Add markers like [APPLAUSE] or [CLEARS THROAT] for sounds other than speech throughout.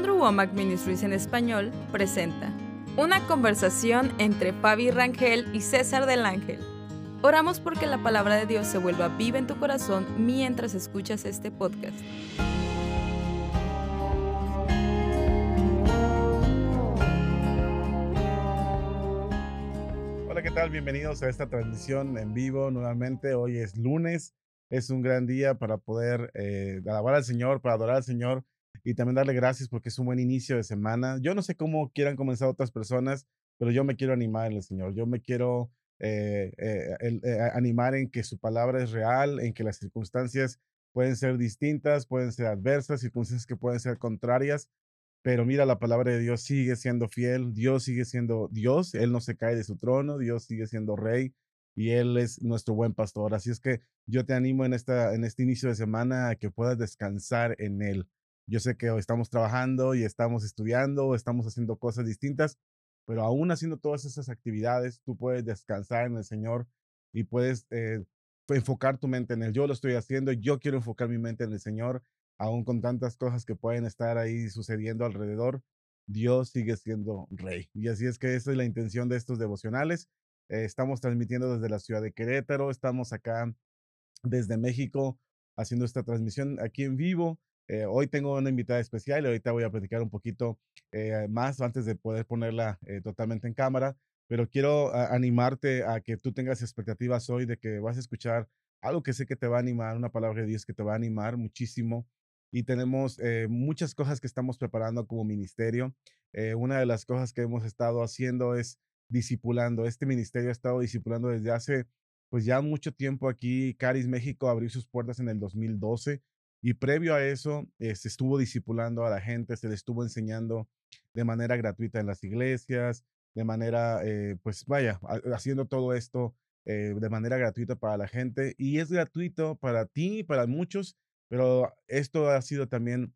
Andrew Womack Ministries en español presenta una conversación entre Fabi Rangel y César del Ángel. Oramos porque la palabra de Dios se vuelva viva en tu corazón mientras escuchas este podcast. Hola, ¿qué tal? Bienvenidos a esta transmisión en vivo nuevamente. Hoy es lunes, es un gran día para poder eh, alabar al Señor, para adorar al Señor y también darle gracias porque es un buen inicio de semana. Yo no sé cómo quieran comenzar otras personas, pero yo me quiero animar en el Señor. Yo me quiero eh, eh, eh, animar en que su palabra es real, en que las circunstancias pueden ser distintas, pueden ser adversas, circunstancias que pueden ser contrarias, pero mira, la palabra de Dios sigue siendo fiel, Dios sigue siendo Dios, Él no se cae de su trono, Dios sigue siendo rey y Él es nuestro buen pastor. Así es que yo te animo en, esta, en este inicio de semana a que puedas descansar en Él. Yo sé que estamos trabajando y estamos estudiando, estamos haciendo cosas distintas, pero aún haciendo todas esas actividades, tú puedes descansar en el Señor y puedes eh, enfocar tu mente en Él. Yo lo estoy haciendo, yo quiero enfocar mi mente en el Señor, aún con tantas cosas que pueden estar ahí sucediendo alrededor. Dios sigue siendo rey. Y así es que esa es la intención de estos devocionales. Eh, estamos transmitiendo desde la ciudad de Querétaro, estamos acá desde México haciendo esta transmisión aquí en vivo. Eh, hoy tengo una invitada especial y ahorita voy a platicar un poquito eh, más antes de poder ponerla eh, totalmente en cámara, pero quiero animarte a que tú tengas expectativas hoy de que vas a escuchar algo que sé que te va a animar, una palabra de Dios que te va a animar muchísimo. Y tenemos muchas cosas que estamos preparando como ministerio. una de las cosas que hemos estado haciendo es discipulando. Este ministerio ha estado discipulando desde hace pues ya mucho tiempo aquí. Caris México abrió sus puertas en el 2012 y previo a eso, eh, se estuvo discipulando a la gente, se le estuvo enseñando de manera gratuita en las iglesias, de manera, eh, pues vaya, haciendo todo esto eh, de manera gratuita para la gente. Y es gratuito para ti, y para muchos, pero esto ha sido también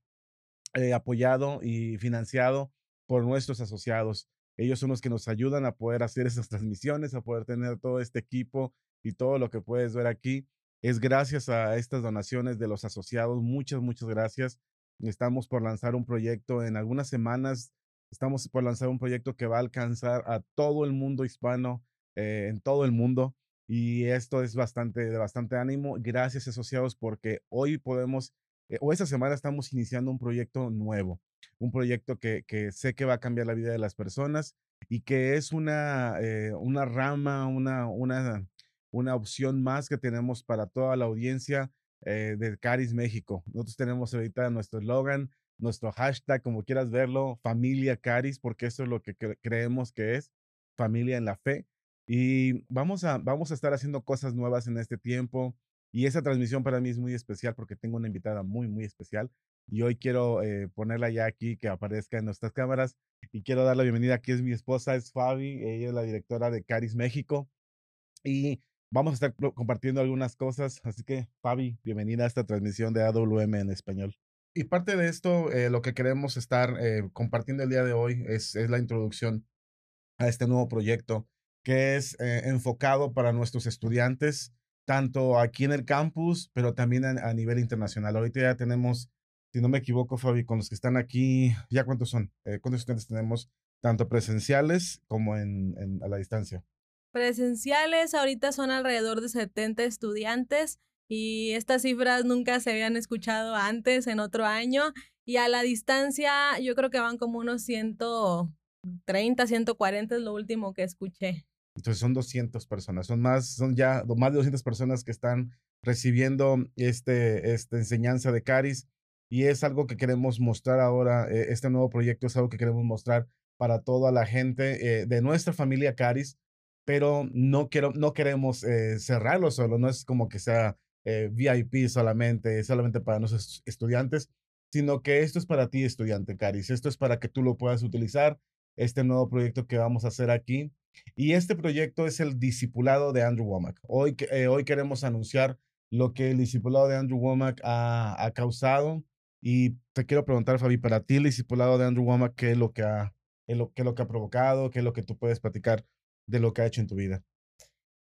apoyado y financiado por nuestros asociados. Ellos son los que nos ayudan a poder hacer esas transmisiones, a poder tener todo este equipo y todo lo que puedes ver aquí. Es gracias a estas donaciones de los asociados. Muchas, muchas gracias. Estamos por lanzar un proyecto en algunas semanas. Estamos por lanzar un proyecto que va a alcanzar a todo el mundo hispano, eh, en todo el mundo. Y esto es bastante, de bastante ánimo. Gracias, asociados, porque hoy podemos, eh, o esta semana estamos iniciando un proyecto nuevo, un proyecto que, que, sé que va a cambiar la vida de las personas y que es una, eh, una rama, una, una, una opción más que tenemos para toda la audiencia eh, de Caris México. Nosotros tenemos ahorita nuestro eslogan, nuestro hashtag, como quieras verlo, familia Caris, porque eso es lo que creemos que es, familia en la fe. Y vamos a, vamos a estar haciendo cosas nuevas en este tiempo. Y esa transmisión para mí es muy especial porque tengo una invitada muy, muy especial. Y hoy quiero eh, ponerla ya aquí, que aparezca en nuestras cámaras. Y quiero dar la bienvenida. Aquí es mi esposa, es Fabi. Ella es la directora de Caris México. Y vamos a estar compartiendo algunas cosas. Así que, Fabi, bienvenida a esta transmisión de AWM en español. Y parte de esto, eh, lo que queremos estar eh, compartiendo el día de hoy es, es, la introducción a este nuevo proyecto que es eh, enfocado para nuestros estudiantes, tanto aquí en el campus, pero también a, nivel internacional. Ahorita ya tenemos, si no me equivoco, Fabi, con los que están aquí, ¿ya cuántos son? ¿Cuántos estudiantes tenemos? Tanto presenciales como en, en, a la distancia presenciales ahorita son alrededor de 70 estudiantes y estas cifras nunca se habían escuchado antes en otro año y a la distancia yo creo que van como unos 130, 140 es lo último que escuché. Entonces son 200 personas, son más, son ya más de 200 personas que están recibiendo este, esta enseñanza de Caris y es algo que queremos mostrar ahora, eh, este nuevo proyecto es algo que queremos mostrar para toda la gente eh, de nuestra familia Caris, pero no, quiero, no queremos eh, cerrarlo solo, no es como que sea eh, VIP solamente, solamente para nuestros estudiantes, sino que esto es para ti, estudiante Caris, esto es para que tú lo puedas utilizar, este nuevo proyecto que vamos a hacer aquí. Y este proyecto es el discipulado de Andrew Womack. Hoy, eh, hoy queremos anunciar lo que el discipulado de Andrew Womack ha, ha, causado. Y te quiero preguntar, Fabi, para ti el discipulado de Andrew Womack, ¿qué es lo que ha, lo, qué es lo que ha provocado? ¿Qué es lo que tú puedes platicar de lo que ha hecho en tu vida?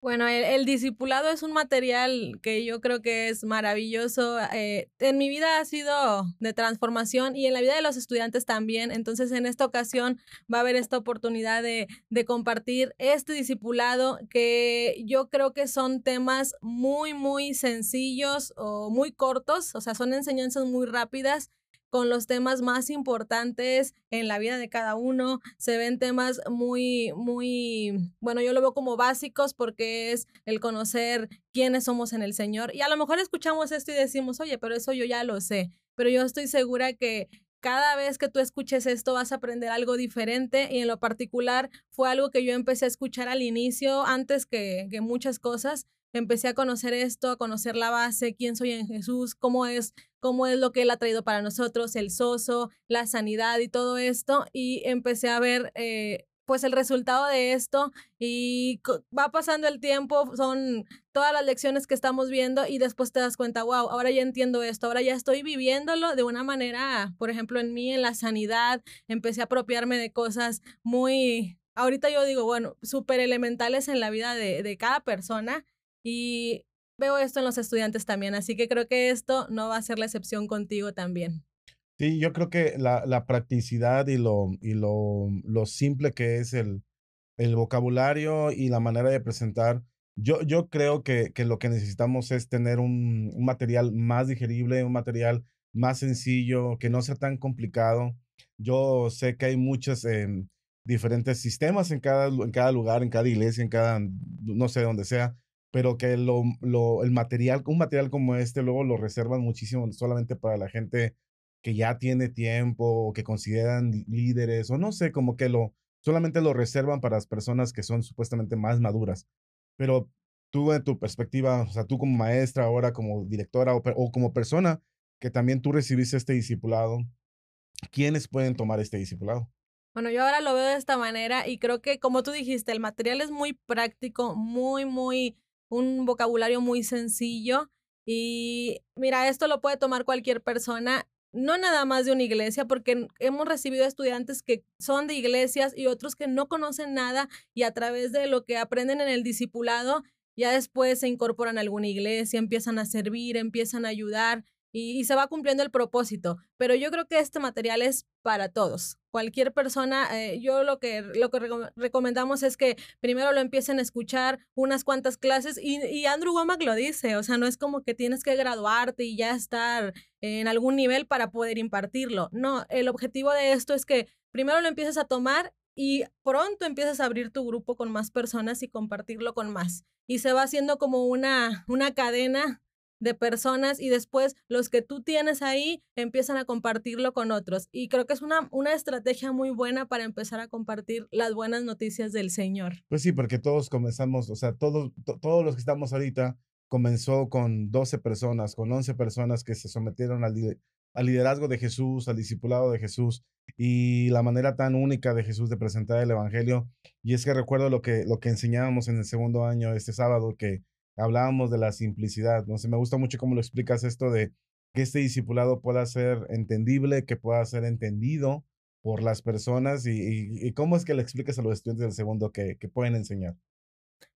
Bueno, el, discipulado es un material que yo creo que es maravilloso. Eh, en mi vida ha sido de transformación y en la vida de los estudiantes también. Entonces, en esta ocasión va a haber esta oportunidad de, de compartir este discipulado que yo creo que son temas muy, muy sencillos o muy cortos. O sea, son enseñanzas muy rápidas con los temas más importantes en la vida de cada uno. Se ven temas muy, muy, bueno, yo lo veo como básicos porque es el conocer quiénes somos en el Señor. Y a lo mejor escuchamos esto y decimos, oye, pero eso yo ya lo sé. Pero yo estoy segura que cada vez que tú escuches esto vas a aprender algo diferente y en lo particular fue algo que yo empecé a escuchar al inicio antes que, que muchas cosas empecé a conocer esto, a conocer la base, quién soy en Jesús, cómo es, cómo es lo que Él ha traído para nosotros, el soso, la sanidad y todo esto. Y empecé a ver eh, pues el resultado de esto y va pasando el tiempo, son todas las lecciones que estamos viendo y después te das cuenta, wow, ahora ya entiendo esto, ahora ya estoy viviéndolo de una manera, por ejemplo, en mí, en la sanidad, empecé a apropiarme de cosas muy, ahorita yo digo, bueno, súper elementales en la vida de, de cada persona y veo esto en los estudiantes también, así que creo que esto no va a ser la excepción contigo también. Sí, yo creo que la, la practicidad y, lo, y lo, lo simple que es el, el vocabulario y la manera de presentar, yo, yo creo que, que lo que necesitamos es tener un, un, material más digerible, un material más sencillo, que no sea tan complicado. Yo sé que hay muchos em, diferentes sistemas en cada, en cada lugar, en cada iglesia, en cada, no sé dónde sea, pero que lo, lo, el material, un material como este luego lo reservan muchísimo solamente para la gente que ya tiene tiempo o que consideran líderes o no sé, como que lo solamente lo reservan para las personas que son supuestamente más maduras. Pero tú en tu perspectiva, o sea, tú como maestra ahora, como directora o, o como persona que también tú recibiste este discipulado, ¿quiénes pueden tomar este discipulado? Bueno, yo ahora lo veo de esta manera y creo que como tú dijiste, el material es muy práctico, muy, muy un vocabulario muy sencillo. Y mira, esto lo puede tomar cualquier persona, no nada más de una iglesia, porque hemos recibido estudiantes que son de iglesias y otros que no conocen nada y a través de lo que aprenden en el discipulado, ya después se incorporan a alguna iglesia, empiezan a servir, empiezan a ayudar y, se va cumpliendo el propósito. Pero yo creo que este material es para todos. Cualquier persona, eh, yo lo que, lo que recomendamos es que primero lo empiecen a escuchar unas cuantas clases y, Andrew Womack lo dice, o sea, no es como que tienes que graduarte y ya estar en algún nivel para poder impartirlo. No, el objetivo de esto es que primero lo empieces a tomar y pronto empiezas a abrir tu grupo con más personas y compartirlo con más. Y se va haciendo como una, una cadena de personas y después los que tú tienes ahí empiezan a compartirlo con otros. Y creo que es una, una estrategia muy buena para empezar a compartir las buenas noticias del Señor. Pues sí, porque todos comenzamos, o sea, todos, todos los que estamos ahorita comenzó con 12 personas, con 11 personas que se sometieron al, al liderazgo de Jesús, al discipulado de Jesús y la manera tan única de Jesús de presentar el Evangelio. Y es que recuerdo lo que, lo que enseñábamos en el segundo año, este sábado, que hablábamos de la simplicidad. No sé, me gusta mucho cómo lo explicas esto de que este discipulado pueda ser entendible, que pueda ser entendido por las personas y, cómo es que le explicas a los estudiantes del segundo que, que pueden enseñar.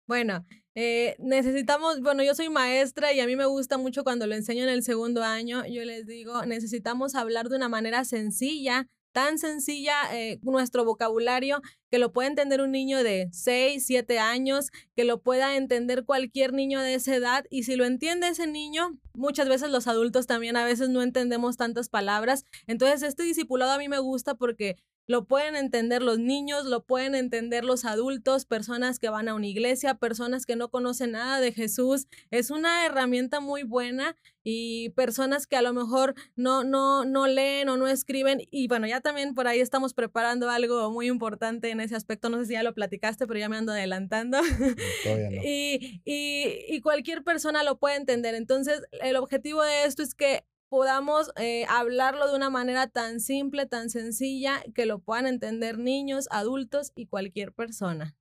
Bueno, eh, necesitamos, bueno, yo soy maestra y a mí me gusta mucho cuando lo enseño en el segundo año, yo les digo, necesitamos hablar de una manera sencilla, tan sencilla eh, nuestro vocabulario que lo pueda entender un niño de 6, 7 años, que lo pueda entender cualquier niño de esa edad y si lo entiende ese niño, muchas veces los adultos también a veces no entendemos tantas palabras. Entonces este discipulado a mí me gusta porque lo pueden entender los niños, lo pueden entender los adultos, personas que van a una iglesia, personas que no conocen nada de Jesús. Es una herramienta muy buena y personas que a lo mejor no, no, no leen o no escriben. Y bueno, ya también por ahí estamos preparando algo muy importante en ese aspecto. No sé si ya lo platicaste, pero ya me ando adelantando. [LAUGHS] y, y, y cualquier persona lo puede entender. Entonces, el objetivo de esto es que podamos eh, hablarlo de una manera tan simple, tan sencilla, que lo puedan entender niños, adultos y cualquier persona.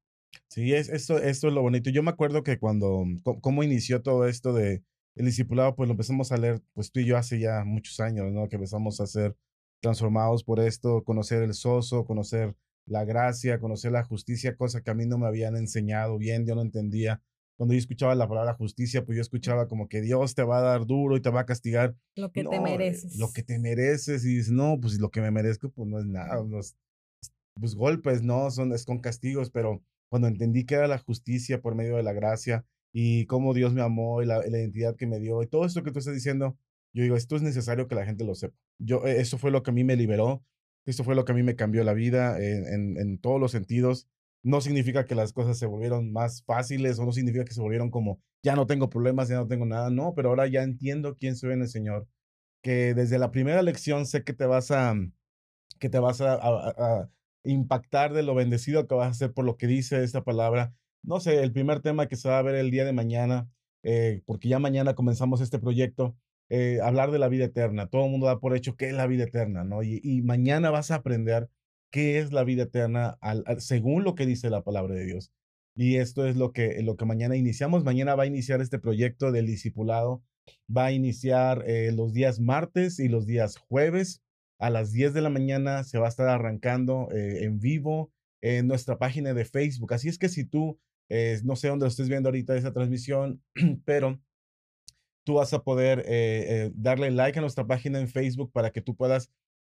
Sí, es, esto, esto es lo bonito. Yo me acuerdo que cuando, cómo inició todo esto de el discipulado, pues lo empezamos a leer, pues tú y yo hace ya muchos años, ¿no? Que empezamos a ser transformados por esto, conocer el soso, conocer la gracia, conocer la justicia, cosa que a mí no me habían enseñado bien, yo no entendía cuando yo escuchaba la palabra justicia, pues yo escuchaba como que Dios te va a dar duro y te va a castigar. Lo que te No, eh, mereces. Lo que te mereces. Y dices, no, pues lo que me merezco, pues no es nada. Los, pues golpes, no, son, es con castigos, pero cuando entendí que era la justicia por medio de la gracia y cómo Dios me amó y la, identidad que me dio y todo esto que tú estás diciendo, yo digo, esto es necesario que la gente lo sepa. Yo, eh, eso fue lo que a mí me liberó, esto fue lo que a mí me cambió la vida en, en, en todos los sentidos. No significa que las cosas se volvieron más fáciles o no significa que se volvieron como, ya no tengo problemas, ya no tengo nada, no, pero ahora ya entiendo quién soy en el Señor, que desde la primera lección sé que te vas a, que te vas a, impactar de lo bendecido que vas a ser por lo que dice esta palabra. No sé, el primer tema que se va a ver el día de mañana, eh, porque ya mañana comenzamos este proyecto, eh, hablar de la vida eterna. Todo el mundo da por hecho qué es la vida eterna, ¿no? Y mañana vas a aprender qué es la vida eterna según lo que dice la palabra de Dios. Y esto es lo que, lo que mañana iniciamos. Mañana va a iniciar este proyecto del discipulado. Va a iniciar eh, los días martes y los días jueves a las 10 de la mañana. Se va a estar arrancando eh, en vivo en nuestra página de Facebook. Así es que si tú, eh, no sé dónde lo estés viendo ahorita esa transmisión, [CLEARS THROAT] pero tú vas a poder eh, eh, darle like a nuestra página en Facebook para que tú puedas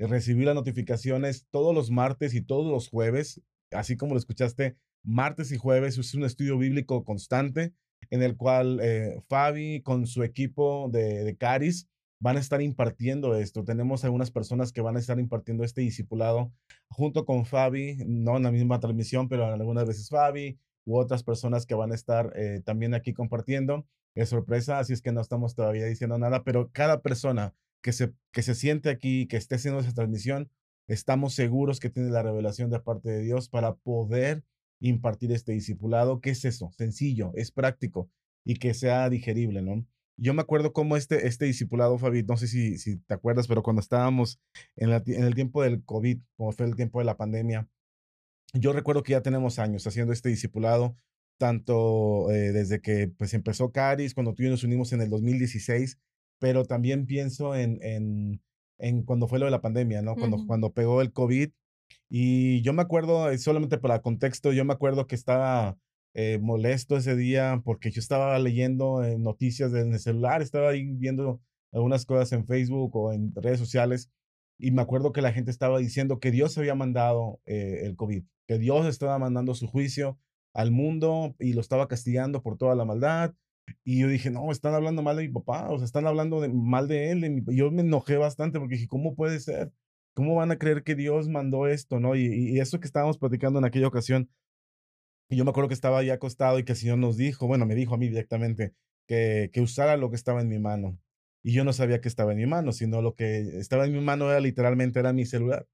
recibir las notificaciones todos los martes y todos los jueves, así como lo escuchaste, martes y jueves. Es un estudio bíblico constante en el cual eh, Fabi con su equipo de, de Caris van a estar impartiendo esto. Tenemos algunas personas que van a estar impartiendo este discipulado junto con Fabi, no en la misma transmisión, pero algunas veces Fabi u otras personas que van a estar eh, también aquí compartiendo. Es sorpresa, así es que no estamos todavía diciendo nada, pero cada persona que se, que se siente aquí, que esté haciendo esa transmisión, estamos seguros que tiene la revelación de parte de Dios para poder impartir este discipulado. ¿Qué es eso? Sencillo, es práctico y que sea digerible, ¿no? Yo me acuerdo cómo este, este discipulado, Fabi, no sé si, si te acuerdas, pero cuando estábamos en, la, en el tiempo del COVID, como fue el tiempo de la pandemia, yo recuerdo que ya tenemos años haciendo este discipulado, tanto eh, desde que pues empezó Caris, cuando tú y yo nos unimos en el 2016, pero también pienso en, en, en cuando fue lo de la pandemia, ¿no? Cuando, cuando pegó el COVID. Y yo me acuerdo, eh, solamente para contexto, yo me acuerdo que estaba eh, molesto ese día porque yo estaba leyendo eh, noticias en el celular, estaba ahí viendo algunas cosas en Facebook o en redes sociales y me acuerdo que la gente estaba diciendo que Dios había mandado eh, el COVID, que Dios estaba mandando su juicio al mundo y lo estaba castigando por toda la maldad. Y yo dije, no, están hablando mal de mi papá, o sea, están hablando mal de él. de mi-". Yo me enojé bastante porque dije, ¿cómo puede ser? ¿Cómo van a creer que Dios mandó esto, no? Y, y eso que estábamos platicando en aquella ocasión, y yo me acuerdo que estaba ahí acostado y que el Señor nos dijo, bueno, me dijo a mí directamente, que, que usara lo que estaba en mi mano. Y yo no sabía que estaba en mi mano, sino lo que estaba en mi mano era literalmente era mi celular.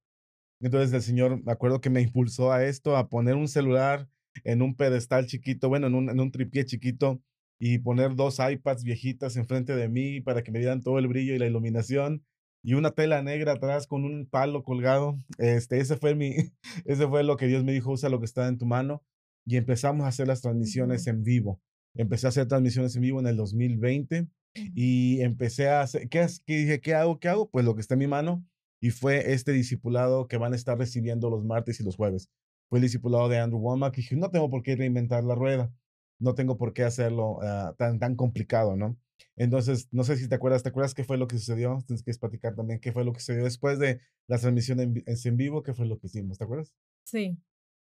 Entonces el Señor, me acuerdo que me impulsó a esto, a poner un celular en un pedestal chiquito, bueno, en un, en un tripié chiquito, y poner dos iPads viejitas enfrente de mí para que me dieran todo el brillo y la iluminación, y una tela negra atrás con un palo colgado. Este, ese fue mi, [LAUGHS] ese fue lo que Dios me dijo, usa lo que está en tu mano, y empezamos a hacer las transmisiones en vivo. Empecé a hacer transmisiones en vivo en el 2020 Ujú. y empecé a hacer, ¿qué, qué dije? ¿Qué hago? ¿Qué hago? Pues lo que está en mi mano y fue este discipulado que van a estar recibiendo los martes y los jueves. Fue el discipulado de Andrew Womack y dije, no tengo por qué reinventar la rueda, no tengo por qué hacerlo ah, tan, tan complicado, ¿no? Entonces, no sé si te acuerdas, ¿te acuerdas qué fue lo que sucedió? Tienes que platicar también qué fue lo que sucedió después de la transmisión en, en vivo, qué fue lo que hicimos, ¿te acuerdas? Sí.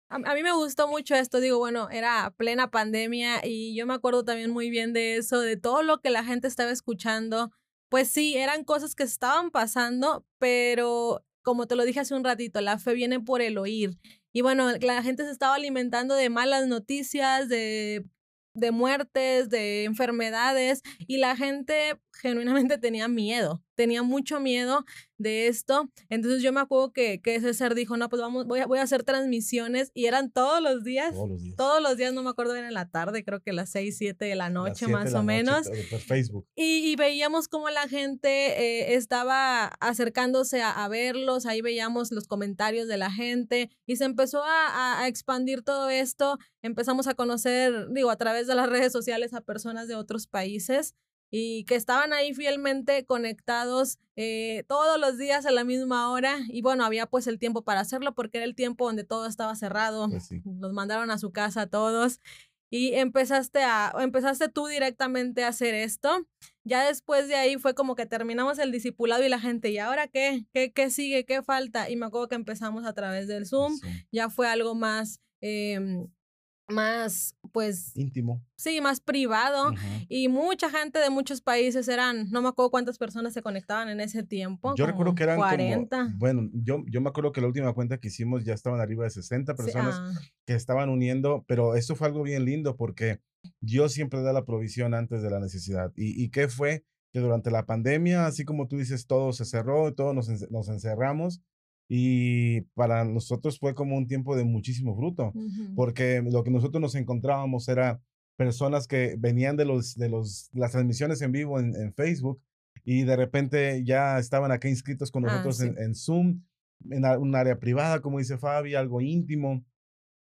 A, a mí me gustó mucho esto, digo, bueno, era plena pandemia y yo me acuerdo también muy bien de eso, de todo lo que la gente estaba escuchando. Pues sí, eran cosas que estaban pasando, pero como te lo dije hace un ratito, la fe viene por el oír. Y bueno, la gente se estaba alimentando de malas noticias, de, de muertes, de enfermedades, y la gente genuinamente tenía miedo, tenía mucho miedo de esto. Entonces yo me acuerdo que, que César dijo, no, pues vamos, voy a, voy a hacer transmisiones y eran todos los días. Todos los días. Todos los días, no me acuerdo, era en la tarde, creo que las 6, 7 de la noche de más la o noche, menos. todo Por Facebook. Y, y veíamos cómo la gente eh, estaba acercándose a, a verlos, ahí veíamos los comentarios de la gente y se empezó a, a- a expandir todo esto, empezamos a conocer, digo, a través de las redes sociales a personas de otros países y que estaban ahí fielmente conectados eh, todos los días a la misma hora y bueno, había pues el tiempo para hacerlo porque era el tiempo donde todo estaba cerrado, Pues sí. los mandaron a su casa todos y empezaste a, empezaste tú directamente a hacer esto. Ya después de ahí fue como que terminamos el discipulado y la gente, ¿y ahora qué? ¿Qué, qué sigue? ¿Qué falta? Y me acuerdo que empezamos a través del Zoom, ya fue algo más... Em, más, pues... Íntimo. Sí, más privado. Y mucha gente de muchos países eran, no me acuerdo cuántas personas se conectaban en ese tiempo. Yo recuerdo que eran 40. bueno, yo, yo me acuerdo que la última cuenta que hicimos ya estaban arriba de 60 personas ah. que estaban uniendo, pero eso fue algo bien lindo porque Dios siempre da la provisión antes de la necesidad. ¿Y, y qué fue? Que durante la pandemia, así como tú dices, todo se cerró, todos nos, nos encerramos y para nosotros fue como un tiempo de muchísimo fruto, porque lo que nosotros nos encontrábamos era personas que venían de, los, de los, las transmisiones en vivo en, Facebook y de repente ya estaban acá inscritos con ah, nosotros en, Zoom, en un área privada, como dice Fabi, algo íntimo,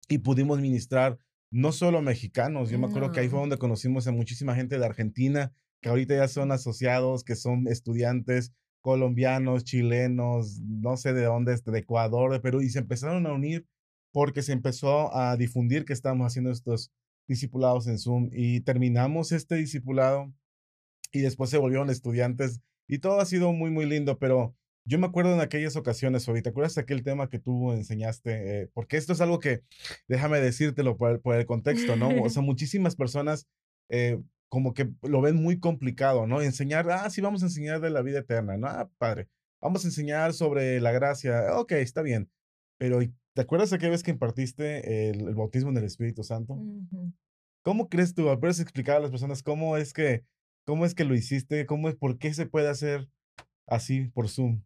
y pudimos ministrar no solo mexicanos, yo me acuerdo que ahí fue donde conocimos a muchísima gente de Argentina, que ahorita ya son asociados, que son estudiantes, colombianos, chilenos, no sé de dónde, de Ecuador, de Perú, y se empezaron a unir porque se empezó a difundir que estábamos haciendo estos discipulados en Zoom y terminamos este discipulado y después se volvieron estudiantes y todo ha sido muy, muy lindo, pero yo me acuerdo en aquellas ocasiones, ahorita, ¿te acuerdas de aquel tema que tú enseñaste? Eh, porque esto es algo que, déjame decírtelo por, por el contexto, ¿no? O sea, [LAUGHS] muchísimas personas eh, como que lo ven muy complicado, ¿no? Enseñar, ah, sí, vamos a enseñar de la vida eterna, ¿no? Ah, padre, vamos a enseñar sobre la gracia, ok, está bien, pero ¿te acuerdas aquella vez que impartiste el, bautismo en el Espíritu Santo? ¿Cómo crees tú? ¿Puedes explicar a las personas cómo es que, cómo es que lo hiciste? ¿Cómo es, por qué se puede hacer así por Zoom?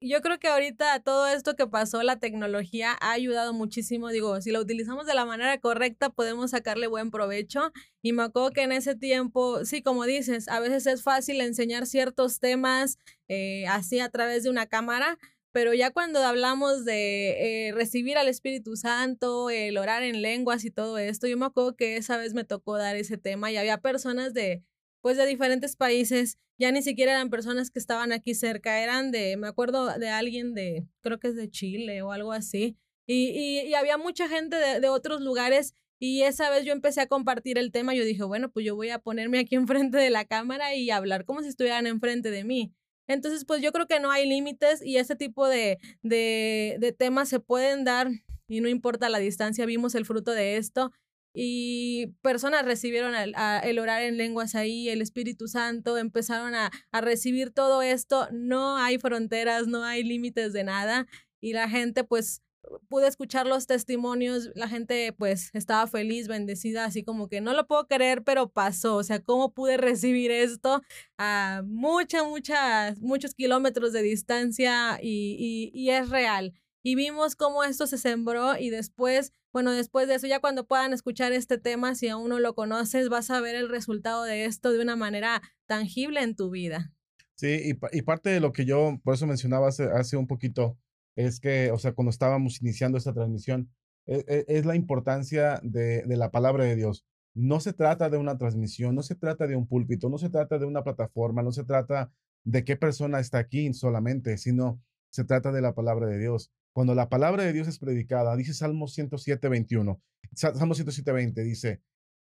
Yo creo que ahorita todo esto que pasó, la tecnología ha ayudado muchísimo. Digo, si lo utilizamos de la manera correcta, podemos sacarle buen provecho. Y me acuerdo que en ese tiempo, sí, como dices, a veces es fácil enseñar ciertos temas eh, así a través de una cámara, pero ya cuando hablamos de eh, recibir al Espíritu Santo, el orar en lenguas y todo esto, yo me acuerdo que esa vez me tocó dar ese tema y había personas de pues de diferentes países, ya ni siquiera eran personas que estaban aquí cerca, eran de, me acuerdo de alguien de, creo que es de Chile o algo así, y, y, había mucha gente de, de, otros lugares y esa vez yo empecé a compartir el tema, yo dije, bueno, pues yo voy a ponerme aquí [LAUGHS] enfrente de la cámara y hablar como si estuvieran enfrente de mí. Entonces, pues yo creo que no hay límites y ese tipo de, de, de temas se pueden dar y no importa la distancia, vimos el fruto de esto y personas recibieron el, el, orar en lenguas ahí, el Espíritu Santo, empezaron a, a, recibir todo esto, no hay fronteras, no hay límites de nada y la gente pues pude escuchar los testimonios, la gente pues estaba feliz, bendecida, así como que no lo puedo creer, pero pasó, o sea, ¿cómo pude recibir esto a muchas, muchas, muchos kilómetros de distancia y, y, y es real? Y vimos cómo esto se sembró y después bueno, después de eso, ya cuando puedan escuchar este tema, si aún no lo conoces, vas a ver el resultado de esto de una manera tangible en tu vida. Sí, y, parte de lo que yo, por eso mencionaba hace, hace, un poquito, es que, o sea, cuando estábamos iniciando esta transmisión, e, e, es, la importancia de, de la palabra de Dios. No se trata de una transmisión, no se trata de un púlpito, no se trata de una plataforma, no se trata de qué persona está aquí solamente, sino se trata de la palabra de Dios. Cuando la palabra de Dios es predicada, dice Salmo 107, 21, Salmo 107, 20, dice,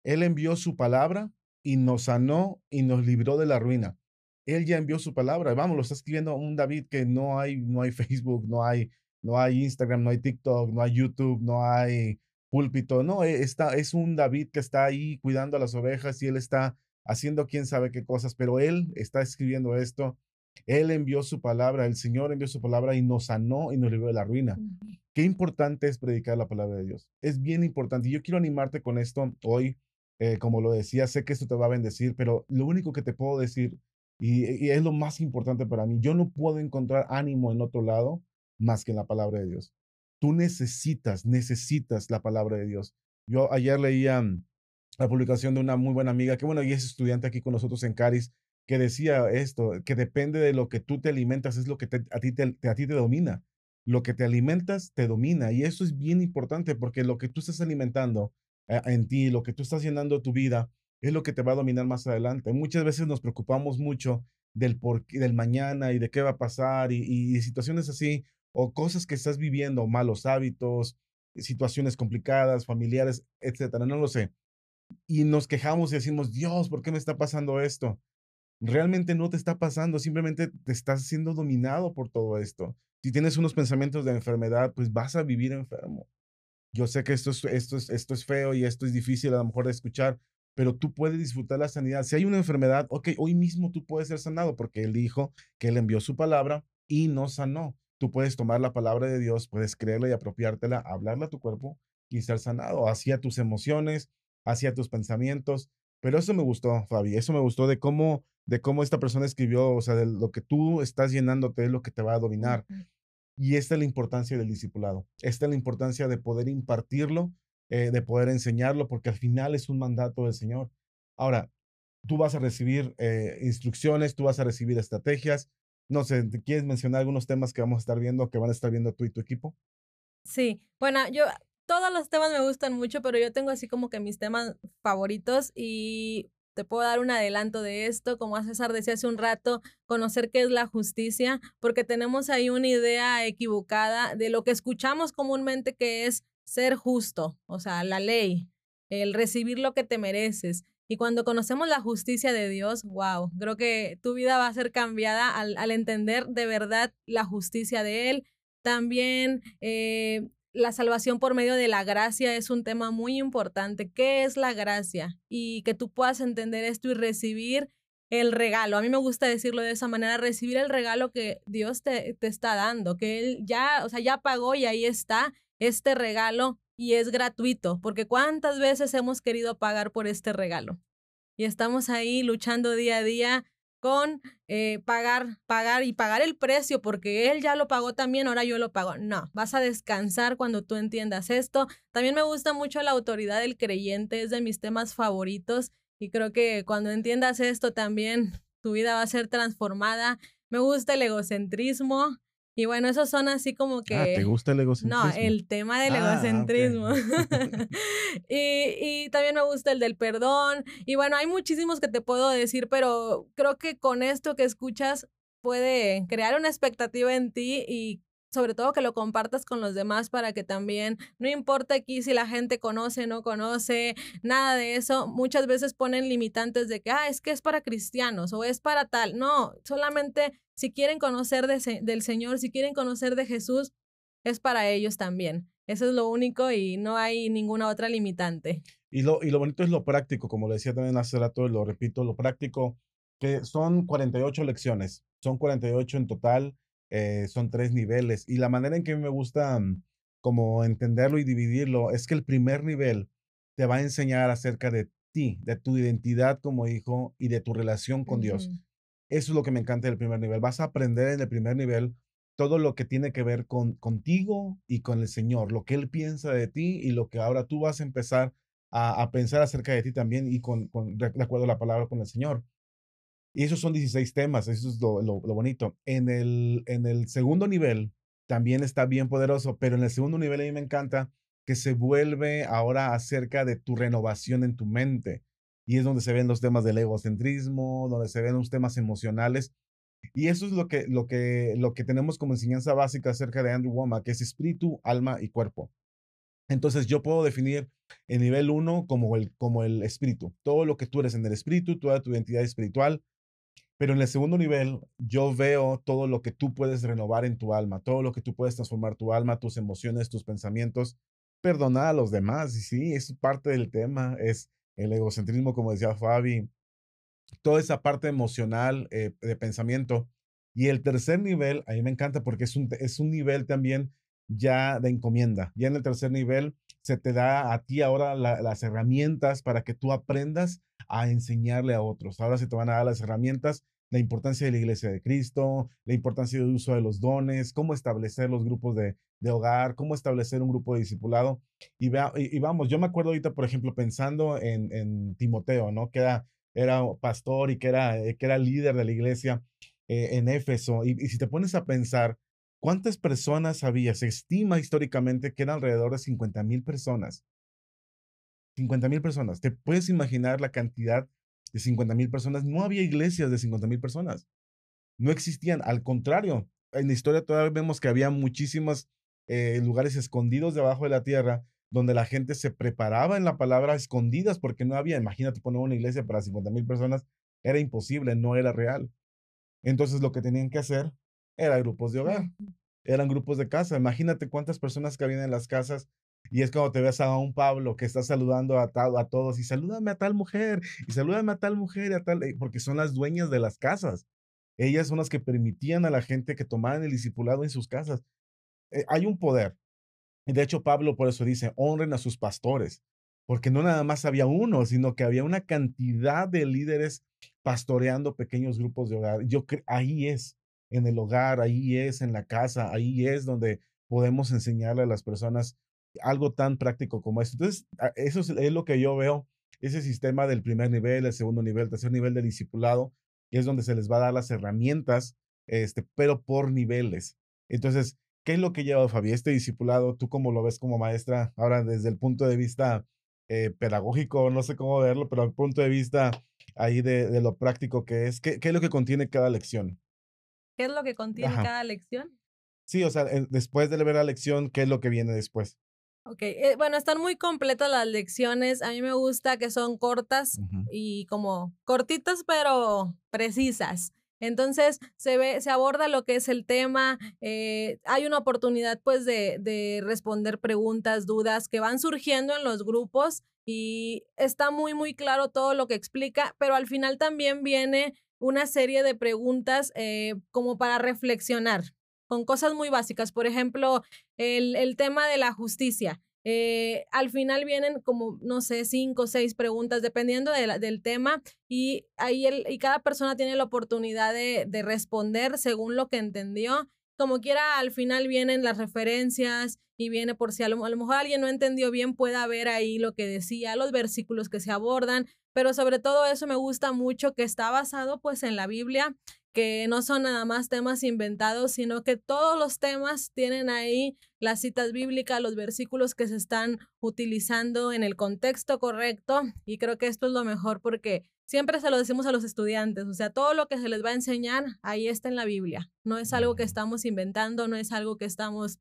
Él envió su palabra y nos sanó y nos libró de la ruina. Él ya envió su palabra. Vamos, lo está escribiendo un David que no hay, no hay Facebook, no hay, no hay Instagram, no hay TikTok, no hay YouTube, no hay púlpito. No, e, está, es un David que está ahí cuidando a las ovejas y él está haciendo quién sabe qué cosas, pero él está escribiendo esto él envió su palabra, el Señor envió su palabra y nos sanó y nos libró de la ruina. Qué importante es predicar la palabra de Dios. Es bien importante. Y yo quiero animarte con esto hoy. Eh, como lo decía, sé que esto te va a bendecir, pero lo único que te puedo decir, y, es lo más importante para mí, yo no puedo encontrar ánimo en otro lado más que en la palabra de Dios. Tú necesitas, necesitas la palabra de Dios. Yo ayer leía mm, la publicación de una muy buena amiga, que bueno, y es estudiante aquí con nosotros en Caris, que decía esto, que depende de lo que tú te alimentas, es lo que a, ti te, a ti te domina. Lo que te alimentas te domina y eso es bien importante porque lo que tú estás alimentando eh, en ti, lo que tú estás llenando tu vida, es lo que te va a dominar más adelante. Muchas veces nos preocupamos mucho del, por, del mañana y de qué va a pasar y, y situaciones así o cosas que estás viviendo, malos hábitos, situaciones complicadas, familiares, etcétera, no lo sé. Y nos quejamos y decimos, Dios, ¿por qué me está pasando esto? Realmente no te está pasando, simplemente te estás siendo dominado por todo esto. Si tienes unos pensamientos de enfermedad, pues vas a vivir enfermo. Yo sé que esto es, esto es, esto es feo y esto es difícil a lo mejor de escuchar, pero tú puedes disfrutar la sanidad. Si hay una enfermedad, ok, hoy mismo tú puedes ser sanado porque Él dijo que Él envió su palabra y no sanó. Tú puedes tomar la palabra de Dios, puedes creerla y apropiártela, hablarla a tu cuerpo y ser sanado, hacia tus emociones, hacia tus pensamientos. Pero eso me gustó, Fabi, eso me gustó de cómo, de cómo esta persona escribió, o sea, de lo que tú estás llenándote es lo que te va a dominar. Y esta es la importancia del discipulado. Esta es la importancia de poder impartirlo, eh, de poder enseñarlo, porque al final es un mandato del Señor. Ahora, tú vas a recibir eh, instrucciones, tú vas a recibir estrategias, no sé, ¿quieres mencionar algunos temas que vamos a estar viendo, que van a estar viendo tú y tu equipo? Sí, bueno, yo todos los temas me gustan mucho, pero yo tengo así como que mis temas favoritos y te puedo dar un adelanto de esto, como a César decía hace un rato, conocer qué es la justicia, porque tenemos ahí una idea equivocada de lo que escuchamos comúnmente que es ser justo, o sea, la ley, el recibir lo que te mereces. Y cuando conocemos la justicia de Dios, wow, creo que tu vida va a ser cambiada al, entender de verdad la justicia de Él. También eh, la salvación por medio de la gracia es un tema muy importante. ¿Qué es la gracia? Y que tú puedas entender esto y recibir el regalo. A mí me gusta decirlo de esa manera, recibir el regalo que Dios te, te está dando, que Él ya, o sea, ya pagó y ahí está este regalo y es gratuito, porque cuántas veces hemos querido pagar por este regalo. Y estamos ahí luchando día a día con eh, pagar, pagar y pagar el precio porque él ya lo pagó también, ahora yo lo pago. No, vas a descansar cuando tú entiendas esto. También me gusta mucho la autoridad del creyente, es de mis temas favoritos y creo que cuando entiendas esto también tu vida va a ser transformada. Me gusta el egocentrismo, y bueno, esos son así como ah, que... ¿te gusta el egocentrismo? No, el tema del ah, egocentrismo. [LAUGHS] [LAUGHS] y, y también me gusta el del perdón. Y bueno, hay muchísimos que te puedo decir, pero creo que con esto que escuchas puede crear una expectativa en ti y sobre todo que lo compartas con los demás para que también, no importa aquí si la gente conoce, no conoce, nada de eso, muchas veces ponen limitantes de que, ah, es que es para cristianos o es para tal. No, solamente si quieren conocer del Señor, si quieren conocer de Jesús, es para ellos también. Eso es lo único y no hay ninguna otra limitante. Y lo, y lo bonito es lo práctico, como le decía también hace rato, lo repito, lo práctico, que son 48 lecciones, son 48 en total eh, son tres niveles. Y la manera en que me gusta mm, como entenderlo y dividirlo es que el primer nivel te va a enseñar acerca de ti, de tu identidad como hijo y de tu relación con Dios. Eso es lo que me encanta del primer nivel. Vas a aprender en el primer nivel todo lo que tiene que ver con contigo y con el Señor, lo que Él piensa de ti y lo que ahora tú vas a empezar a, pensar acerca de ti también y con, con, de acuerdo a la palabra con el Señor. Y esos son 16 temas, eso es lo, lo, bonito. En el, en el segundo nivel también está bien poderoso, pero en el segundo nivel a mí me encanta que se vuelve ahora acerca de tu renovación en tu mente. Y es donde se ven los temas del egocentrismo, donde se ven los temas emocionales. Y eso es lo que, lo que, lo que tenemos como enseñanza básica acerca de Andrew Womack, que es espíritu, alma y cuerpo. Entonces yo puedo definir el nivel uno como el, como el espíritu. Todo lo que tú eres en el espíritu, toda tu identidad espiritual, pero en el segundo nivel, yo veo todo lo que tú puedes renovar en tu alma, todo lo que tú puedes transformar tu alma, tus emociones, tus pensamientos, perdonar a los demás. Y sí, es parte del tema, es el egocentrismo, como decía Fabi, toda esa parte emocional eh, de pensamiento. Y el tercer nivel, a mí me encanta porque es un, es un nivel también ya de encomienda. Ya en el tercer nivel se te da a ti ahora las herramientas para que tú aprendas a enseñarle a otros. Ahora se te van a dar las herramientas, la importancia de la iglesia de Cristo, la importancia del uso de los dones, cómo establecer los grupos de, hogar, cómo establecer un grupo de discipulado. Y, y, vamos, yo me acuerdo ahorita, por ejemplo, pensando en, Timoteo, ¿no? Que era, era pastor y que era, eh, que era líder de la iglesia eh, en Éfeso. Y, y si te pones a pensar, ¿cuántas personas había? Se estima históricamente que eran alrededor de 50 mil personas 50 mil personas. ¿Te puedes imaginar la cantidad de 50 mil personas? No había iglesias de 50 mil personas. No existían. Al contrario, en la historia todavía vemos que había muchísimas eh, lugares escondidos debajo de la tierra, donde la gente se preparaba en la palabra escondidas porque no había, imagínate poner una iglesia para 50 mil personas, era imposible, no era real. Entonces lo que tenían que hacer era grupos de hogar, eran grupos de casa. Imagínate cuántas personas que habían en las casas y es como te ves a un Pablo que está saludando a, a todos y salúdame a tal mujer y salúdame a tal mujer y a tal, eh, porque son las dueñas de las casas. Ellas son las que permitían a la gente que tomaran el discipulado en sus casas. Eh, hay un poder. Y de hecho Pablo por eso dice, honren a sus pastores, porque no nada más había uno, sino que había una cantidad de líderes pastoreando pequeños grupos de hogar. Yo ahí es, en el hogar, ahí es, en la casa, ahí es donde podemos enseñarle a las personas algo tan práctico como esto. Entonces, eso es, lo que yo veo, ese sistema del primer nivel, el segundo nivel, el tercer nivel de discipulado, y es donde se les va a dar las herramientas, este, pero por niveles. Entonces, ¿qué es lo que lleva Fabi? Este discipulado, tú cómo lo ves como maestra, ahora desde el punto de vista eh, pedagógico, no sé cómo verlo, pero el punto de vista ahí de, lo práctico que es, ¿qué, es lo que contiene cada lección? ¿Qué es lo que contiene cada lección? Sí, o sea, después de ver la lección, ¿qué es lo que viene después? Ok, eh, bueno, están muy completas las lecciones. A mí me gusta que son cortas y como cortitas, pero precisas. Entonces se ve, se aborda lo que es el tema. Eh, hay una oportunidad, pues, de, de responder preguntas, dudas que van surgiendo en los grupos y está muy, muy claro todo lo que explica, pero al final también viene una serie de preguntas eh, como para reflexionar con cosas muy básicas. Por ejemplo, el, el tema de la justicia. Eh, al final vienen como, no sé, cinco o seis preguntas, dependiendo de del tema, y ahí el, y cada persona tiene la oportunidad de, de responder según lo que entendió. Como quiera, al final vienen las referencias y viene por si a lo, a lo, mejor alguien no entendió bien, pueda ver ahí lo que decía, los versículos que se abordan, pero sobre todo eso me gusta mucho que está basado pues en la Biblia que no son nada más temas inventados, sino que todos los temas tienen ahí las citas bíblicas, los versículos que se están utilizando en el contexto correcto. Y creo que esto es lo mejor porque siempre se lo decimos a los estudiantes, o sea, todo lo que se les va a enseñar ahí está en la Biblia. No es algo que estamos inventando, no es algo que estamos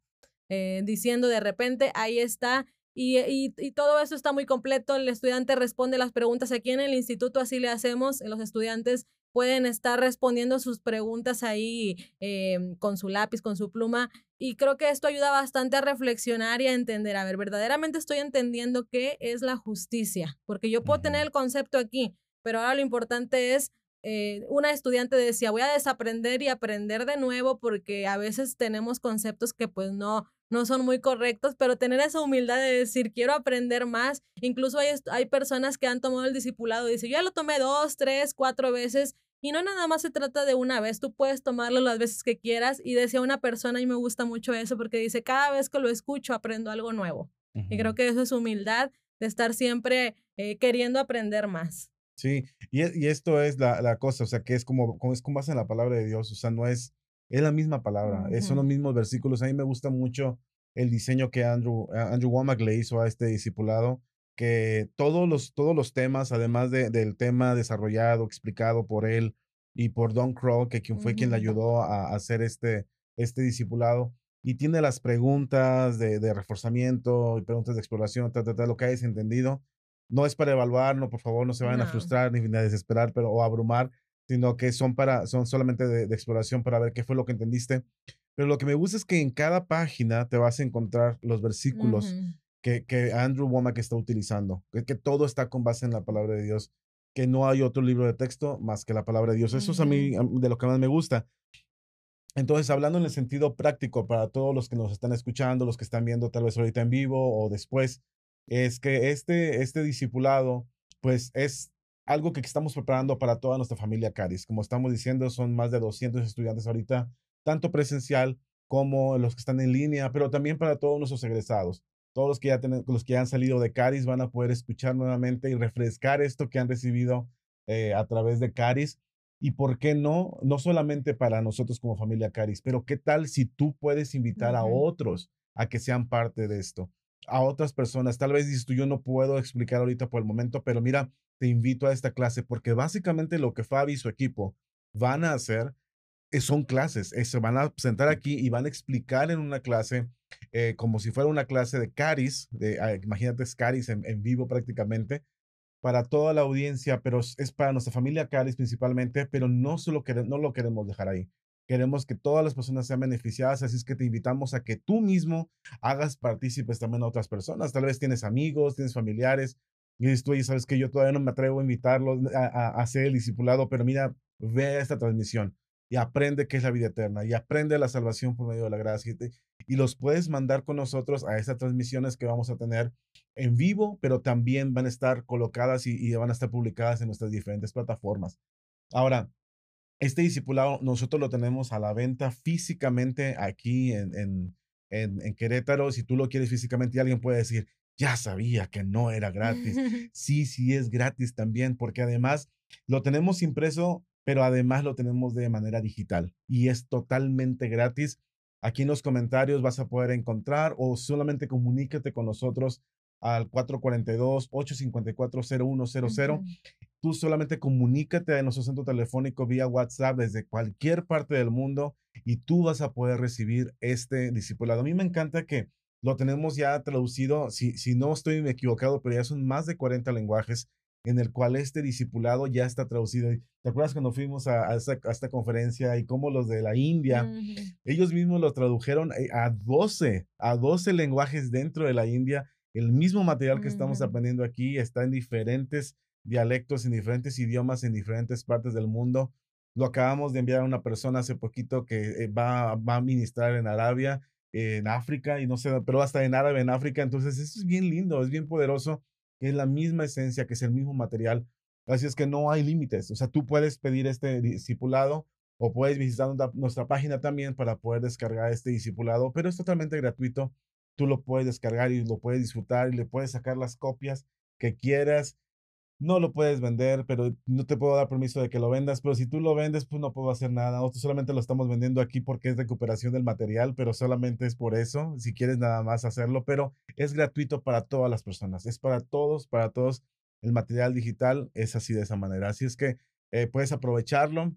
eh, diciendo de repente, ahí está. Y, y, y, todo eso está muy completo. El estudiante responde las preguntas aquí en el instituto, así le hacemos. Los estudiantes pueden estar respondiendo sus preguntas ahí em, con su lápiz, con su pluma. Y creo que esto ayuda bastante a reflexionar y a entender, a ver, verdaderamente estoy entendiendo qué es la justicia, porque yo puedo tener el concepto aquí, pero ahora lo importante es, eh, una estudiante decía, voy a desaprender y aprender de nuevo porque a veces tenemos conceptos que pues no, no son muy correctos, pero tener esa humildad de decir, quiero aprender más. Incluso hay, hay personas que han tomado el discipulado y dicen, yo ya lo tomé dos, tres, cuatro veces. Y no nada más se trata de una vez, tú puedes tomarlo las veces que quieras. Y decía una persona, y me gusta mucho eso, porque dice, cada vez que lo escucho aprendo algo nuevo. Y creo que eso es humildad, de estar siempre eh, queriendo aprender más. Sí, y, y esto es la, la, cosa, o sea, que es como, como es como en la palabra de Dios, o sea, no es es la misma palabra, son los mismos versículos. A mí me gusta mucho el diseño que Andrew, Andrew Womack le hizo a este discipulado, que todos los, todos los temas, además de, del tema desarrollado, explicado por él y por Don Crow, que quien fue quien le ayudó a, hacer este, este discipulado, y tiene las preguntas de, de reforzamiento y preguntas de exploración, tal, tal, lo que hayas entendido. No es para evaluar, no, por favor, no se vayan a frustrar ni a desesperar, pero o abrumar, sino que son, para, son solamente de, exploración para ver qué fue lo que entendiste. Pero lo que me gusta es que en cada página te vas a encontrar los versículos que, que, Andrew Womack está utilizando, que, que, todo está con base en la palabra de Dios, que no hay otro libro de texto más que la palabra de Dios. Eso es a mí de lo que más me gusta. Entonces, hablando en el sentido práctico para todos los que nos están escuchando, los que están viendo tal vez ahorita en vivo o después, es que este, este discipulado, pues es algo que estamos preparando para toda nuestra familia Caris. Como estamos diciendo, son más de 200 estudiantes ahorita, tanto presencial como los que están en línea, pero también para todos nuestros egresados. Todos los que ya, tienen, los que ya han salido de Caris van a poder escuchar nuevamente y refrescar esto que han recibido eh, a través de Caris. Y por qué no, no solamente para nosotros como familia Caris, pero qué tal si tú puedes invitar a otros a que sean parte de esto, a otras personas. Tal vez dices tú, yo no puedo explicar ahorita por el momento, pero mira, te invito a esta clase porque básicamente lo que Fabi y su equipo van a hacer son clases, se van a sentar aquí y van a explicar en una clase eh, como si fuera una clase de caris, de, ah, imagínate, caris en, en, vivo prácticamente, para toda la audiencia, pero es para nuestra familia caris principalmente, pero no solo no lo queremos dejar ahí. Queremos que todas las personas sean beneficiadas, así es que te invitamos a que tú mismo hagas partícipes también a otras personas. Tal vez tienes amigos, tienes familiares, y dices tú, y sabes que yo todavía no me atrevo a invitarlos a, a, hacer el discipulado, pero mira, ve esta transmisión y aprende qué es la vida eterna y aprende la salvación por medio de la gracia. Y, los puedes mandar con nosotros a esas transmisiones que vamos a tener en vivo, pero también van a estar colocadas y, van a estar publicadas en nuestras diferentes plataformas. Ahora, este discipulado nosotros lo tenemos a la venta físicamente aquí en, en, en, en Querétaro. Si tú lo quieres físicamente, y alguien puede decir, ya sabía que no era gratis. [LAUGHS] Sí, sí es gratis también, porque además lo tenemos impreso pero además lo tenemos de manera digital y es totalmente gratis. Aquí en los comentarios vas a poder encontrar o solamente comunícate con nosotros al 442-854-0100. Tú solamente comunícate a nuestro centro telefónico vía WhatsApp desde cualquier parte del mundo y tú vas a poder recibir este discipulado. A mí me encanta que lo tenemos ya traducido, si, si no estoy equivocado, pero ya son más de 40 lenguajes en el cual este discipulado ya está traducido. ¿Te acuerdas cuando fuimos a, esta, conferencia y cómo los de la India, ellos mismos lo tradujeron eh, a 12, a 12 lenguajes dentro de la India? El mismo material que estamos aprendiendo aquí está en diferentes dialectos, en diferentes idiomas, en diferentes partes del mundo. Lo acabamos de enviar a una persona hace poquito que eh, va, va a ministrar en Arabia, en África, y no sé, pero hasta en árabe en África. Entonces, eso es bien lindo, es bien poderoso es la misma esencia, que es el mismo material. Así es que no hay límites. O sea, tú puedes pedir este discipulado o puedes visitar nuestra página también para poder descargar este discipulado, pero es totalmente gratuito. Tú lo puedes descargar y lo puedes disfrutar y le puedes sacar las copias que quieras no lo puedes vender, pero no te puedo dar permiso de que lo vendas, pero si tú lo vendes, pues no puedo hacer nada. Nosotros solamente lo estamos vendiendo aquí porque es recuperación del material, pero solamente es por eso, si quieres nada más hacerlo, pero es gratuito para todas las personas, es para todos, para todos. El material digital es así de esa manera. Así es que eh, puedes aprovecharlo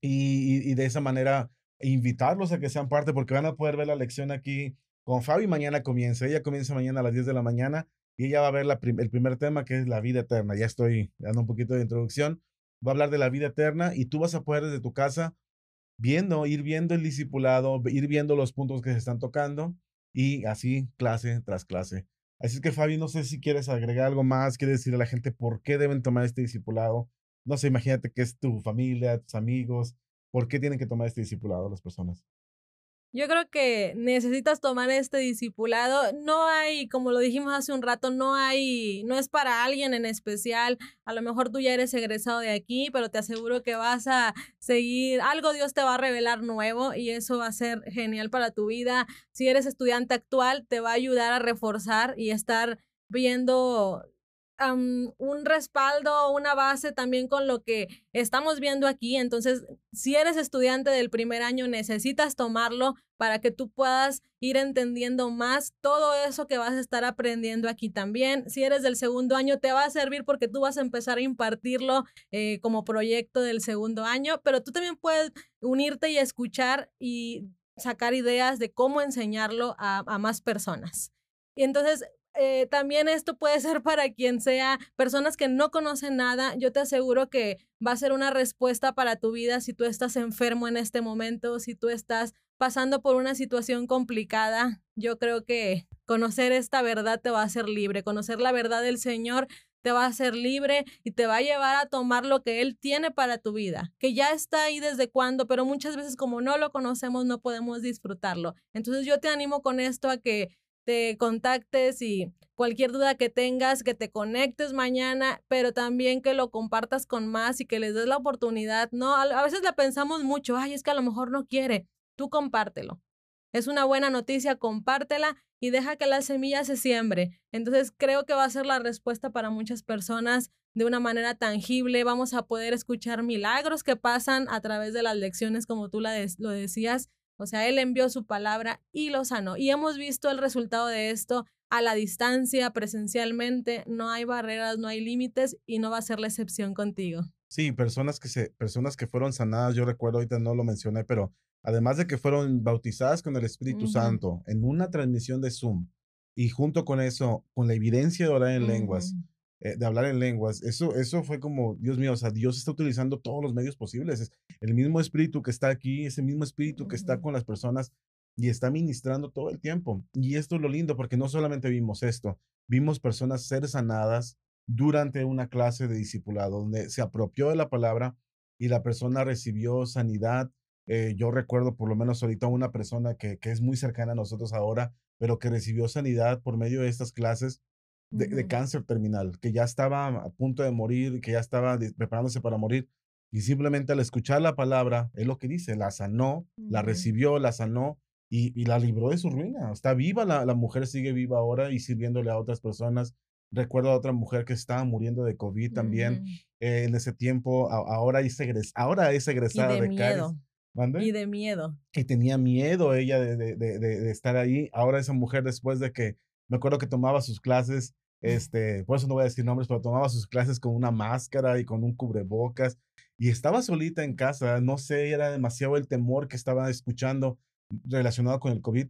y, y de esa manera invitarlos a que sean parte porque van a poder ver la lección aquí con Fabi. Mañana comienza, ella comienza mañana a las 10 de la mañana y ella va a ver el primer tema que es la vida eterna. Ya estoy dando un poquito de introducción. Va a hablar de la vida eterna y tú vas a poder desde tu casa viendo, ir viendo el discipulado, ir viendo los puntos que se están tocando y así clase tras clase. Así es que Fabi, no sé si quieres agregar algo más, quieres decirle a la gente por qué deben tomar este discipulado. No sé, imagínate que es tu familia, tus amigos, ¿por qué tienen que tomar este discipulado las personas? Yo creo que necesitas tomar este discipulado. No hay, como lo dijimos hace un rato, no hay, no es para alguien en especial. A lo mejor tú ya eres egresado de aquí, pero te aseguro que vas a seguir, algo Dios te va a revelar nuevo y eso va a ser genial para tu vida. Si eres estudiante actual, te va a ayudar a reforzar y estar viendo un respaldo, una base también con lo que estamos viendo aquí. Entonces, si eres estudiante del primer año, necesitas tomarlo para que tú puedas ir entendiendo más todo eso que vas a estar aprendiendo aquí también. Si eres del segundo año, te va a servir porque tú vas a empezar a impartirlo eh, como proyecto del segundo año, pero tú también puedes unirte y escuchar y sacar ideas de cómo enseñarlo a, a más personas. Y entonces eh, también esto puede ser para quien sea, personas que no conocen nada. Yo te aseguro que va a ser una respuesta para tu vida si tú estás enfermo en este momento, si tú estás pasando por una situación complicada. Yo creo que conocer esta verdad te va a hacer libre, conocer la verdad del Señor te va a hacer libre y te va a llevar a tomar lo que Él tiene para tu vida, que ya está ahí desde cuando, pero muchas veces como no lo conocemos no podemos disfrutarlo. Entonces yo te animo con esto a que te contactes y cualquier duda que tengas, que te conectes mañana, pero también que lo compartas con más y que les des la oportunidad. No, a veces la pensamos mucho, ay, es que a lo mejor no quiere. Tú compártelo. Es una buena noticia, compártela y deja que la semilla se siembre. Entonces creo que va a ser la respuesta para muchas personas de una manera tangible. Vamos a poder escuchar milagros que pasan a través de las lecciones, como tú lo decías, o sea, Él envió su palabra y lo sanó. Y hemos visto el resultado de esto a la distancia, presencialmente. No hay barreras, no hay límites y no va a ser la excepción contigo. Sí, personas que se, personas que fueron sanadas, yo recuerdo, ahorita no lo mencioné, pero además de que fueron bautizadas con el Espíritu Santo en una transmisión de Zoom y junto con eso, con la evidencia de orar en lenguas, eh, de hablar en lenguas, eso, eso fue como, Dios mío, o sea, Dios está utilizando todos los medios posibles. Es el mismo Espíritu que está aquí, ese mismo Espíritu que está con las personas y está ministrando todo el tiempo. Y esto es lo lindo porque no solamente vimos esto, vimos personas ser sanadas durante una clase de discipulado donde se apropió de la palabra y la persona recibió sanidad. Eh, yo recuerdo por lo menos ahorita una persona que, que es muy cercana a nosotros ahora, pero que recibió sanidad por medio de estas clases de, cáncer terminal, que ya estaba a punto de morir, que ya estaba preparándose para morir. Y simplemente al escuchar la palabra, es lo que dice, la sanó, la recibió, la sanó y, la libró de su ruina. Está viva, la, la, mujer sigue viva ahora y sirviéndole a otras personas. Recuerdo a otra mujer que estaba muriendo de COVID también eh, en ese tiempo. ahora, es ahora es egresada y de, miedo. Y de miedo. Y tenía miedo ella de, de, de, de, estar ahí. Ahora esa mujer, después de que, me acuerdo que tomaba sus clases, este, por eso no voy a decir nombres, pero tomaba sus clases con una máscara y con un cubrebocas. Y estaba solita en casa. No sé, era demasiado el temor que estaba escuchando relacionado con el COVID.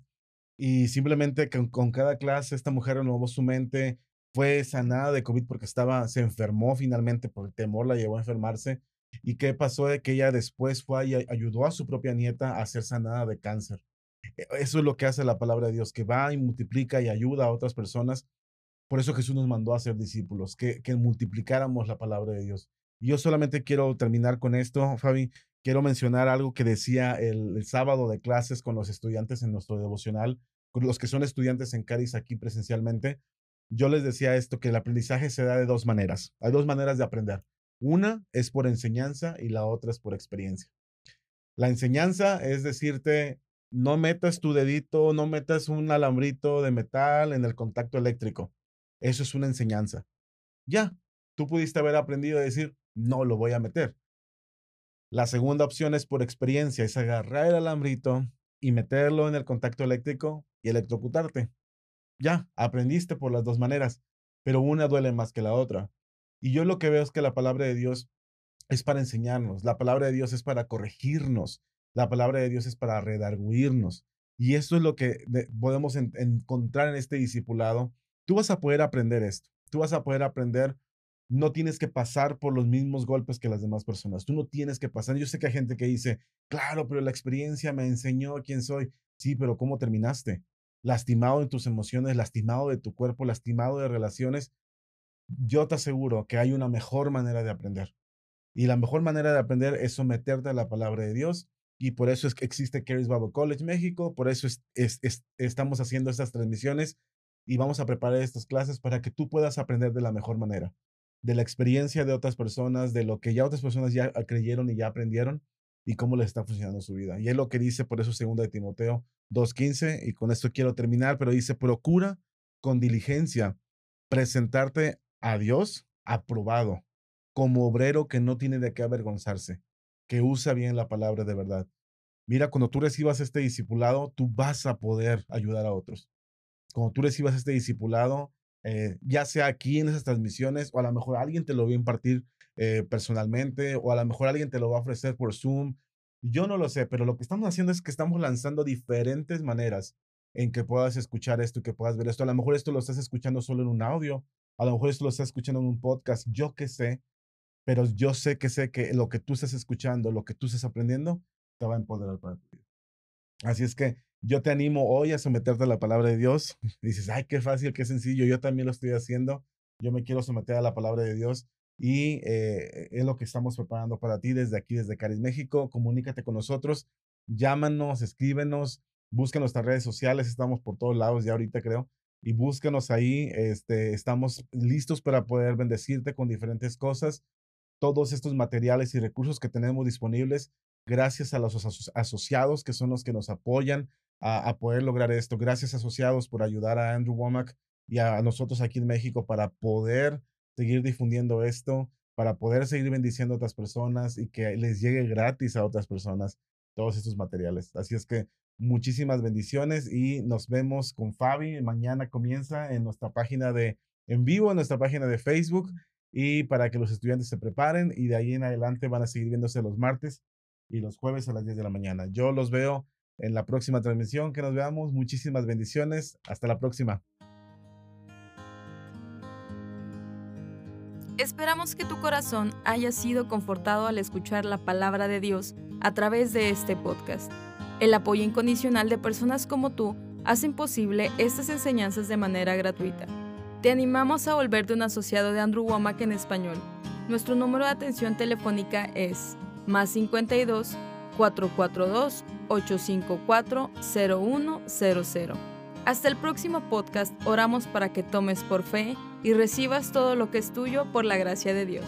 Y simplemente con, con cada clase esta mujer renovó su mente, fue sanada de COVID porque estaba, se enfermó finalmente por el temor, la llevó a enfermarse. ¿Y qué pasó? De que ella después fue y ayudó a su propia nieta a ser sanada de cáncer. E, eso es lo que hace la palabra de Dios, que va y multiplica y ayuda a otras personas. Por eso Jesús nos mandó a ser discípulos, que, que multiplicáramos la palabra de Dios. Y yo solamente quiero terminar con esto, Fabi. Quiero mencionar algo que decía el, el sábado de clases con los estudiantes en nuestro devocional, con los que son estudiantes en Cádiz aquí presencialmente yo les decía esto, que el aprendizaje se da de dos maneras. Hay dos maneras de aprender. Una es por enseñanza y la otra es por experiencia. La enseñanza es decirte, no metas tu dedito, no metas un alambrito de metal en el contacto eléctrico. Eso es una enseñanza. Ya, tú pudiste haber aprendido a decir, no lo voy a meter. La segunda opción es por experiencia, es agarrar el alambrito y meterlo en el contacto eléctrico y electrocutarte ya, aprendiste por las dos maneras, pero una duele más que la otra. Y yo lo que veo es que la palabra de Dios es para enseñarnos, la palabra de Dios es para corregirnos, la palabra de Dios es para redarguirnos. Y esto es lo que podemos encontrar en este discipulado. Tú vas a poder aprender esto, tú vas a poder aprender, no tienes que pasar por los mismos golpes que las demás personas, tú no tienes que pasar. Yo sé que hay gente que dice, claro, pero la experiencia me enseñó quién soy. Sí, pero ¿cómo terminaste? lastimado en tus emociones, lastimado de tu cuerpo, lastimado de relaciones, yo te aseguro que hay una mejor manera de aprender. Y la mejor manera de aprender es someterte a la palabra de Dios. Y por eso es que existe Caris Bible College México, por eso es, estamos haciendo estas transmisiones y vamos a preparar estas clases para que tú puedas aprender de la mejor manera, de la experiencia de otras personas, de lo que ya otras personas ya creyeron y ya aprendieron y cómo les está funcionando su vida. Y es lo que dice por eso segunda de Timoteo 2.15, y con esto quiero terminar, pero dice, procura con diligencia presentarte a Dios aprobado, como obrero que no tiene de qué avergonzarse, que usa bien la palabra de verdad. Mira, cuando tú recibas este discipulado, tú vas a poder ayudar a otros. Cuando tú recibas este discipulado, eh, ya sea aquí en esas transmisiones, o a lo mejor alguien te lo va a impartir eh, personalmente, o a lo mejor alguien te lo va a ofrecer por Zoom, yo no lo sé, pero lo que estamos haciendo es que estamos lanzando diferentes maneras en que puedas escuchar esto y que puedas ver esto. A lo mejor esto lo estás escuchando solo en un audio, a lo mejor esto lo estás escuchando en un podcast, yo qué sé, pero yo sé que sé que lo que tú estás escuchando, lo que tú estás aprendiendo, te va a empoderar para ti. Así es que yo te animo hoy a someterte a la palabra de Dios. [LAUGHS] Dices, ay, qué fácil, qué sencillo, yo también lo estoy haciendo. Yo me quiero someter a la palabra de Dios y eh, es lo que estamos preparando para ti desde aquí, desde Caris México. Comunícate con nosotros, llámanos, escríbenos, busca nuestras redes sociales, estamos por todos lados ya ahorita creo, y búscanos ahí, este, estamos listos para poder bendecirte con diferentes cosas. Todos estos materiales y recursos que tenemos disponibles, gracias a los asociados que son los que nos apoyan a, poder lograr esto. Gracias asociados por ayudar a Andrew Womack y a nosotros aquí en México para poder seguir difundiendo esto, para poder seguir bendiciendo a otras personas y que les llegue gratis a otras personas todos estos materiales. Así es que muchísimas bendiciones y nos vemos con Fabi. Mañana comienza en nuestra página de en vivo, en nuestra página de Facebook y para que los estudiantes se preparen y de ahí en adelante van a seguir viéndose los martes y los jueves a las 10 de la mañana. Yo los veo en la próxima transmisión, que nos veamos. Muchísimas bendiciones. Hasta la próxima. Esperamos que tu corazón haya sido confortado al escuchar la palabra de Dios a través de este podcast. El apoyo incondicional de personas como tú hacen posible estas enseñanzas de manera gratuita. Te animamos a volverte un asociado de Andrew Womack en español. Nuestro número de atención telefónica es más 52 442 854 0100. Hasta el próximo podcast oramos para que tomes por fe y recibas todo lo que es tuyo por la gracia de Dios.